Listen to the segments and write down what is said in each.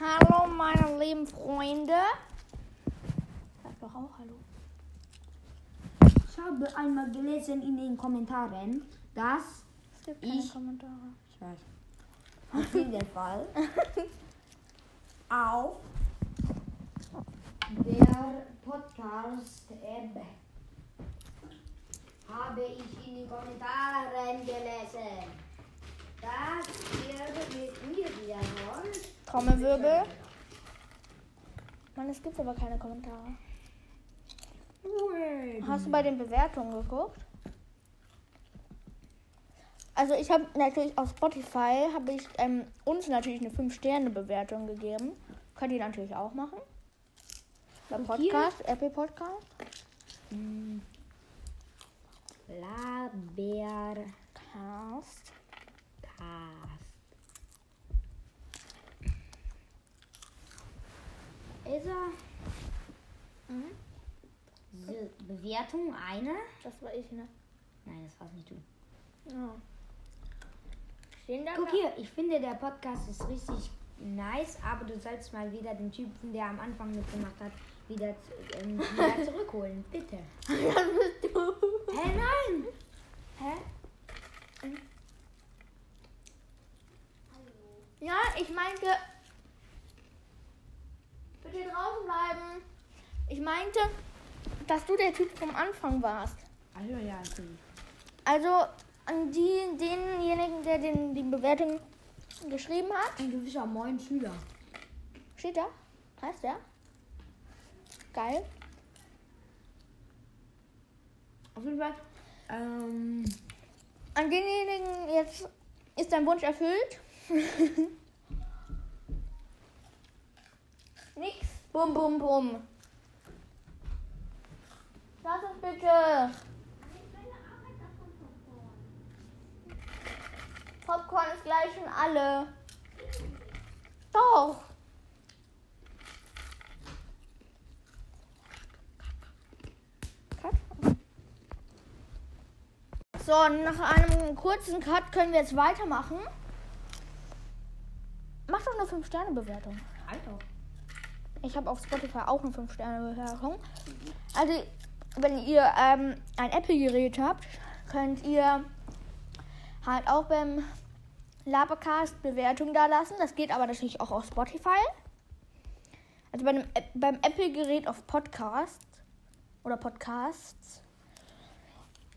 Hallo, meine lieben Freunde. Sag doch auch Hallo. Ich habe einmal gelesen in den Kommentaren, dass Es gibt keine Ich- Kommentare. ich weiß, auf jeden Fall auf der Podcast-App habe ich in den Kommentaren gelesen, dass ihr mit mir wieder wollt. Trommelwirbel. Mann, es gibt aber keine Kommentare. Hast du bei den Bewertungen geguckt? Also ich habe natürlich auf Spotify habe ich ähm, uns natürlich eine 5-Sterne-Bewertung gegeben. Könnt ihr natürlich auch machen. Bei Podcast, Apple Podcast. Labercast. Cast. Also, Mhm. so, Bewertung eine. Das war ich, ne? Nein, das war's nicht du. Ja. Stehen da? Guck hier, ich finde der Podcast ist richtig nice, aber du sollst mal wieder den Typen, der am Anfang mitgemacht hat, wieder, ähm, wieder zurückholen. Bitte. Das bist du. Hä, nein! Hä? Ja, ich meinte. Bitte draußen bleiben. Ich meinte, dass du der Typ vom Anfang warst. Also ja, okay. Also an die, denjenigen, der den, die Bewertung geschrieben hat. Ein gewisser Moin Schüler. Steht da? Heißt der? Geil. Auf jeden Fall. Ähm, An denjenigen jetzt ist dein Wunsch erfüllt. Nix. Bum, bum, bum. Lass uns bitte. Popcorn ist gleich schon alle. Doch. So, nach einem kurzen Cut können wir jetzt weitermachen. Mach doch eine 5-Sterne-Bewertung. Alter. Ich habe auf Spotify auch eine 5-Sterne-Bewertung. Also, wenn ihr ähm, ein Apple-Gerät habt, könnt ihr halt auch beim Labercast Bewertung da lassen. Das geht aber natürlich auch auf Spotify. Also bei App- beim Apple-Gerät auf Podcast oder Podcasts.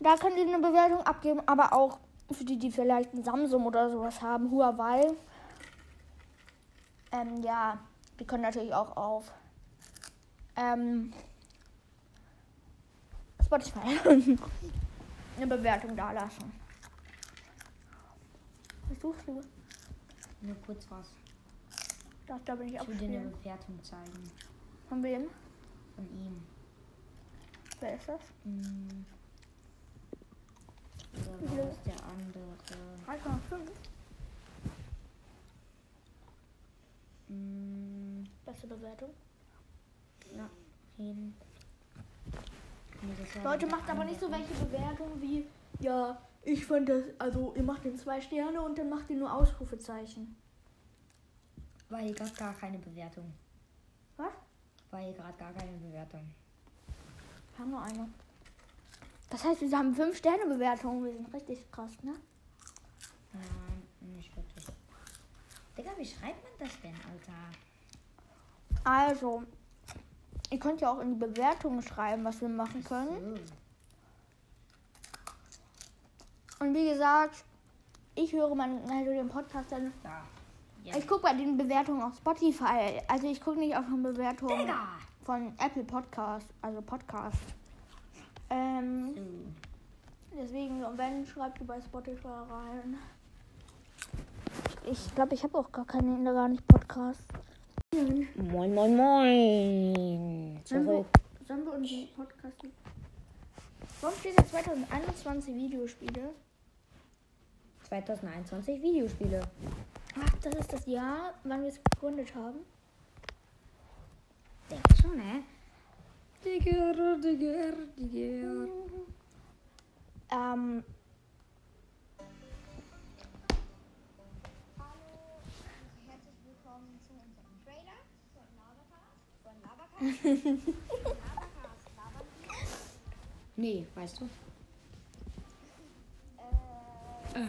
Da könnt ihr eine Bewertung abgeben, aber auch für die, die vielleicht ein Samsung oder sowas haben, Huawei. Ähm, ja, die können natürlich auch auf ähm, Spotify eine Bewertung da lassen. Was suchst du? Nur kurz was. Da, da bin ich Ich auch will dir eine. Bewertung zeigen. Von wem? Von ihm. Wer ist das? Hm. Oder war es der andere? 3,5. Hm. Beste Bewertung. Na, hin. Leute, macht aber nicht so welche Bewertungen wie, ja, ich fand das, also ihr macht den zwei Sterne und dann macht ihr nur Ausrufezeichen. War hier gerade gar keine Bewertung. Was? War hier gerade gar keine Bewertung. Wir haben nur eine. Das heißt, wir haben 5 Sterne Bewertungen. Wir sind richtig krass, ne? Nein, nicht wirklich. Digga, wie schreibt man das denn, Alter? Also, ihr könnt ja auch in die Bewertungen schreiben, was wir machen können. Und wie gesagt, ich höre meinen, also den Podcast dann. Da. Ja. Ich gucke bei den Bewertungen auf Spotify. Also ich gucke nicht auf eine Bewertung Digga! von Apple Podcast, also Podcast. Ähm, So. deswegen, wenn, schreibt ihr bei Spotify rein. Ich glaube, ich habe auch gar keine, gar nicht Podcast. Moin, moin, moin. Sollen wir, Zurück. sollen wir unseren Podcast... Warum steht da 2021 Videospiele? 2021 Videospiele. Ach, das ist das Jahr, wann wir es gegründet haben. Denkst schon, ne? Digga, Digga, Digga. Ähm. nee, weißt du? Äh.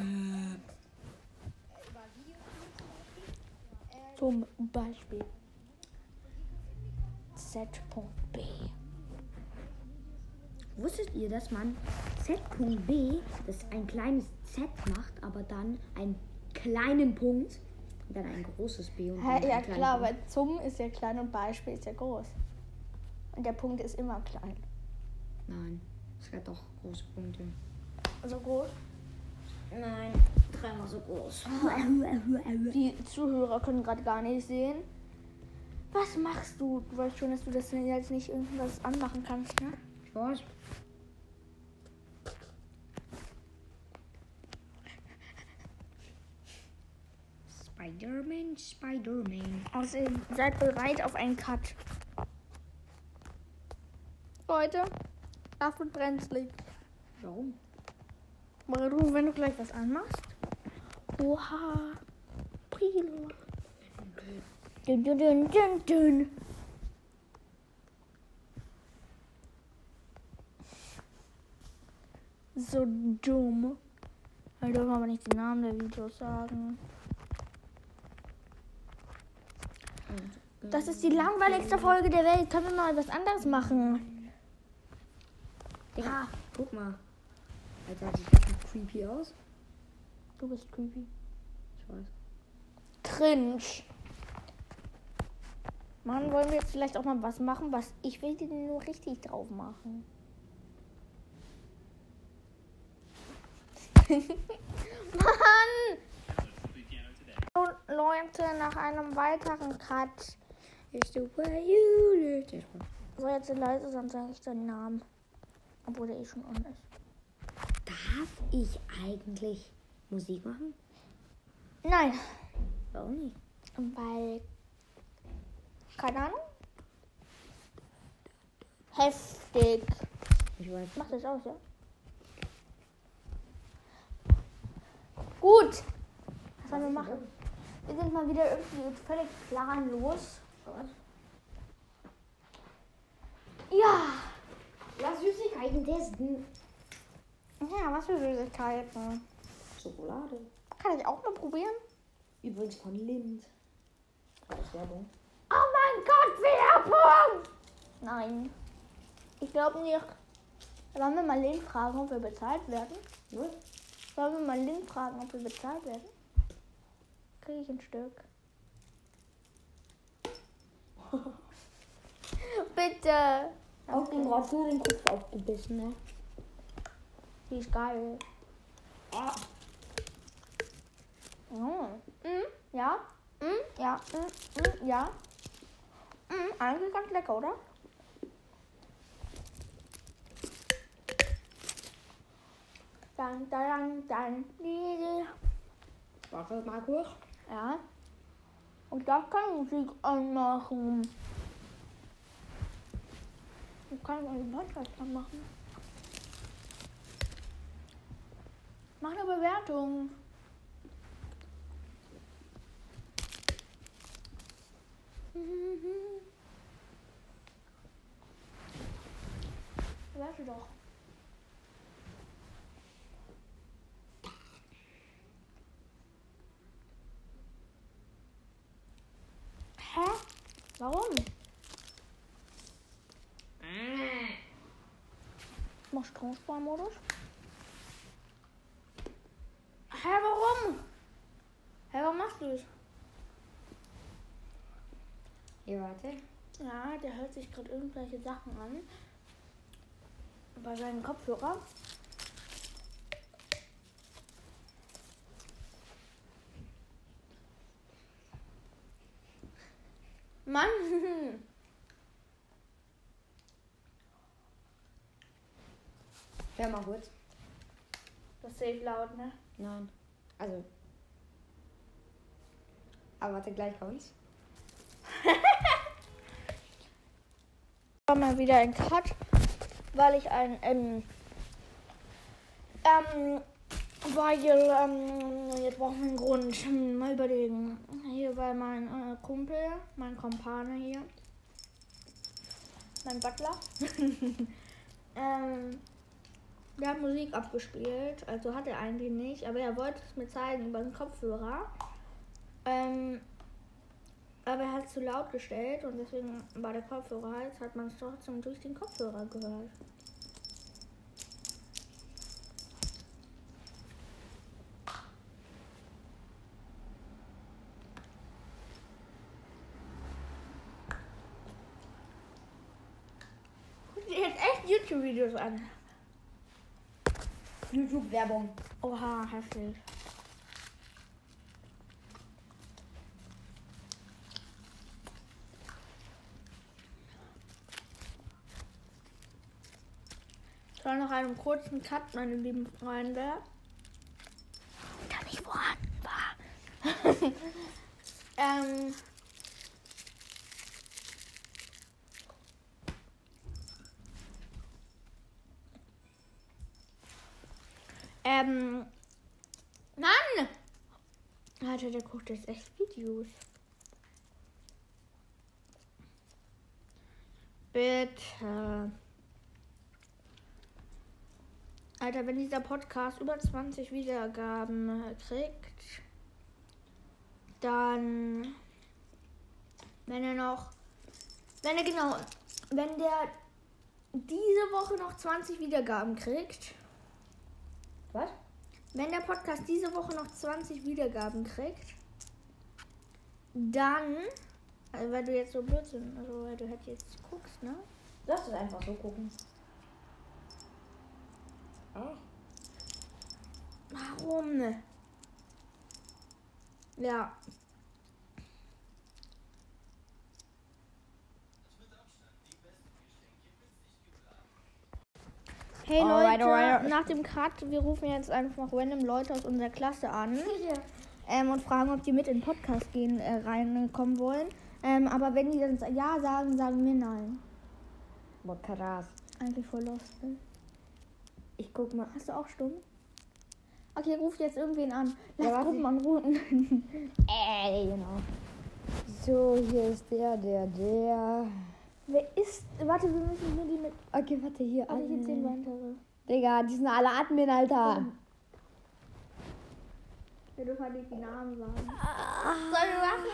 Zum Beispiel Z.B. Wusstet ihr, dass man Z.B, das ein kleines Z macht, aber dann einen kleinen Punkt dann ein großes B und dann ja klar, Punkt. weil zum ist ja klein und Beispiel ist ja groß. Und der Punkt ist immer klein. Nein, es hat doch große Punkte. Also groß. Nein, dreimal so groß. Die Zuhörer können gerade gar nicht sehen. Was machst du? Du weißt schon, dass du das jetzt nicht irgendwas anmachen kannst, ne? Ich weiß. Spider-Man, Spider-Man. Außerdem seid bereit auf einen Cut. Leute, Schlaf und brenzlig. Warum? Weil du, wenn du gleich was anmachst. Oha. Prilo. Dün, dün, dün, dün, dün. So dumm. Wir dürfen aber nicht den Namen der Videos sagen. Das ist die langweiligste Folge der Welt. Können wir mal was anderes machen? Digga, guck mal. Alter, sieht das creepy aus? Du bist creepy. Ich weiß. Cringe. Mann, wollen wir jetzt vielleicht auch mal was machen, was ich will den nur richtig drauf machen. Mann! Leute, nach einem weiteren Cut. Is the way you Spaß. So, jetzt leise, sonst sage ich den Namen. Obwohl der eh schon on ist. Darf ich eigentlich Musik machen? Nein, Warum nicht? weil. Keine Ahnung. Heftig. Ich weiß. Mach das aus, ja? Gut. Was sollen wir machen? Wir sind mal wieder irgendwie völlig planlos. Ja. Lass Süßigkeiten testen. Ja, was für Süßigkeiten. Schokolade. Kann ich auch mal probieren? Übrigens von Lind. Als Werbung. Oh mein Gott, Werbung! Nein. Ich glaube nicht. Wollen wir mal Lynn fragen, ob wir bezahlt werden? Ne? Wollen wir mal Lynn fragen, ob wir bezahlt werden? Kriege ich ein Stück. Bitte. Auf den Rock nur den Kopf aufgebissen, ne? Die ist geil. Ah. Mm. Mm, ja. Mm, ja. Mm, mm, ja. Mm, eigentlich ganz lecker, oder? Dann, dann, dann, dann. Warte mal kurz. Ja. Und da kann Musik anmachen. Ich kann einen Podcast anmachen. Mach eine Bewertung. Bewerte doch. Hä? Warum? Mach Stromsparmodus. Hä, warum? Hä, warum machst du das? Hier, warte. Ja, der hört sich gerade irgendwelche Sachen an. Bei seinen Kopfhörer. Mann! Hör mal kurz. Das ist safe laut, ne? Nein. Also. Aber warte, gleich kommt's. war mal wieder ein Cut, weil ich ein, ähm, ähm, weil, ähm, jetzt brauchen wir einen Grund, mal überlegen. Hier, weil mein äh, Kumpel, mein Kumpane hier, mein Butler. ähm, der hat Musik abgespielt, also hat er eigentlich nicht, aber er wollte es mir zeigen über den Kopfhörer. Ähm, aber er hat es zu laut gestellt und deswegen war der Kopfhörer jetzt hat man es trotzdem durch den Kopfhörer gehört. Guck dir jetzt echt YouTube-Videos an. YouTube-Werbung. Oha, heftig. Ich soll noch einen kurzen Cut, meine lieben Freunde. Der nicht vorhanden war. ähm. Ähm. Mann! Alter, der guckt jetzt echt Videos. Bitte. Alter, wenn dieser Podcast über 20 Wiedergaben kriegt, dann. Wenn er noch. Wenn er genau. Wenn der diese Woche noch 20 Wiedergaben kriegt. Was? Wenn der Podcast diese Woche noch 20 Wiedergaben kriegt, dann, also weil du jetzt so Blödsinn, also weil du halt jetzt guckst, ne? Lass es einfach so gucken. Ah. Warum? Ja. Hey Alright, Leute, alright. nach dem Cut, wir rufen jetzt einfach random Leute aus unserer Klasse an ähm, und fragen, ob die mit in den Podcast gehen äh, reinkommen wollen. Ähm, aber wenn die dann ja sagen, sagen wir nein. Boah, krass. Eigentlich voll lost. Ne? Ich guck mal. Hast du auch stumm? Okay, ruf jetzt irgendwen an. Lass Ja. Gruppen anrufen. Äh, genau. So, hier ist der, der, der. Wer ist. Warte, wir müssen nur die mit. Okay, warte, hier. Warte, hier zehn weitere. Digga, die sind alle Admin, Alter. Wir dürfen halt nicht die Namen sagen. Sollen wir machen?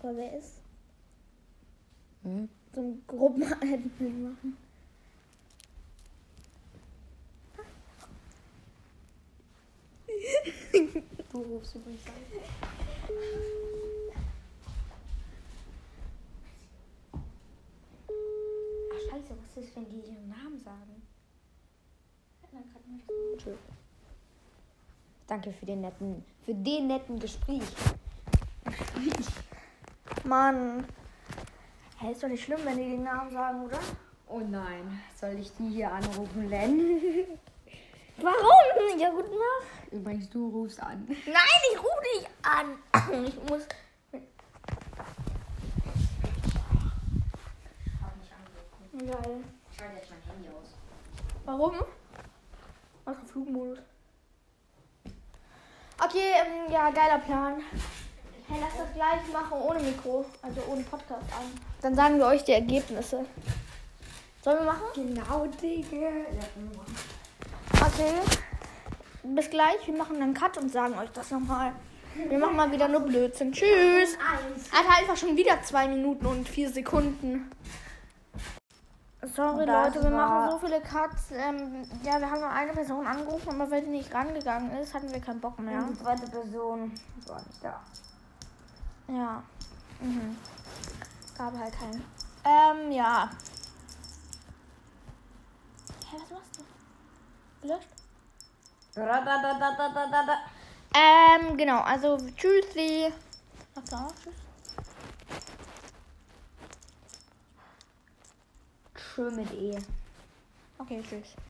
Aber wer ist? Hm? So ein Gruppenadmin machen. Du rufst übrigens an. Ach scheiße, was ist, wenn die ihren Namen sagen? Danke für den netten, für den netten Gespräch. Mann. Hey, ist doch nicht schlimm, wenn die den Namen sagen, oder? Oh nein, soll ich die hier anrufen, Len? Warum? Ja, guten Nacht. Übrigens, du rufst an. Nein, ich rufe dich an. Ich muss. Geil. Ich schalte jetzt mein Handy aus. Warum? Außer Flugmodus. Okay, ähm, ja, geiler Plan. Hey, lass das gleich machen ohne Mikro, also ohne Podcast an. Dann sagen wir euch die Ergebnisse. Sollen wir machen? Genau, Digga. Okay. Bis gleich. Wir machen einen Cut und sagen euch das nochmal. Wir machen mal wieder nur Blödsinn. Tschüss. Hat einfach schon wieder zwei Minuten und vier Sekunden. Sorry Und Leute, wir machen so viele Cuts. Ähm, ja, wir haben nur eine Person angerufen, aber weil die nicht rangegangen ist, hatten wir keinen Bock mehr. Ja. Die zweite Person war nicht da. Ja. Mhm. Gab halt keinen. Ähm, ja. Hä, was machst du? Radadadadadada. Ähm, genau, also tschüssi. Sagst du auch tschüss? Schön mit E. Okay, tschüss.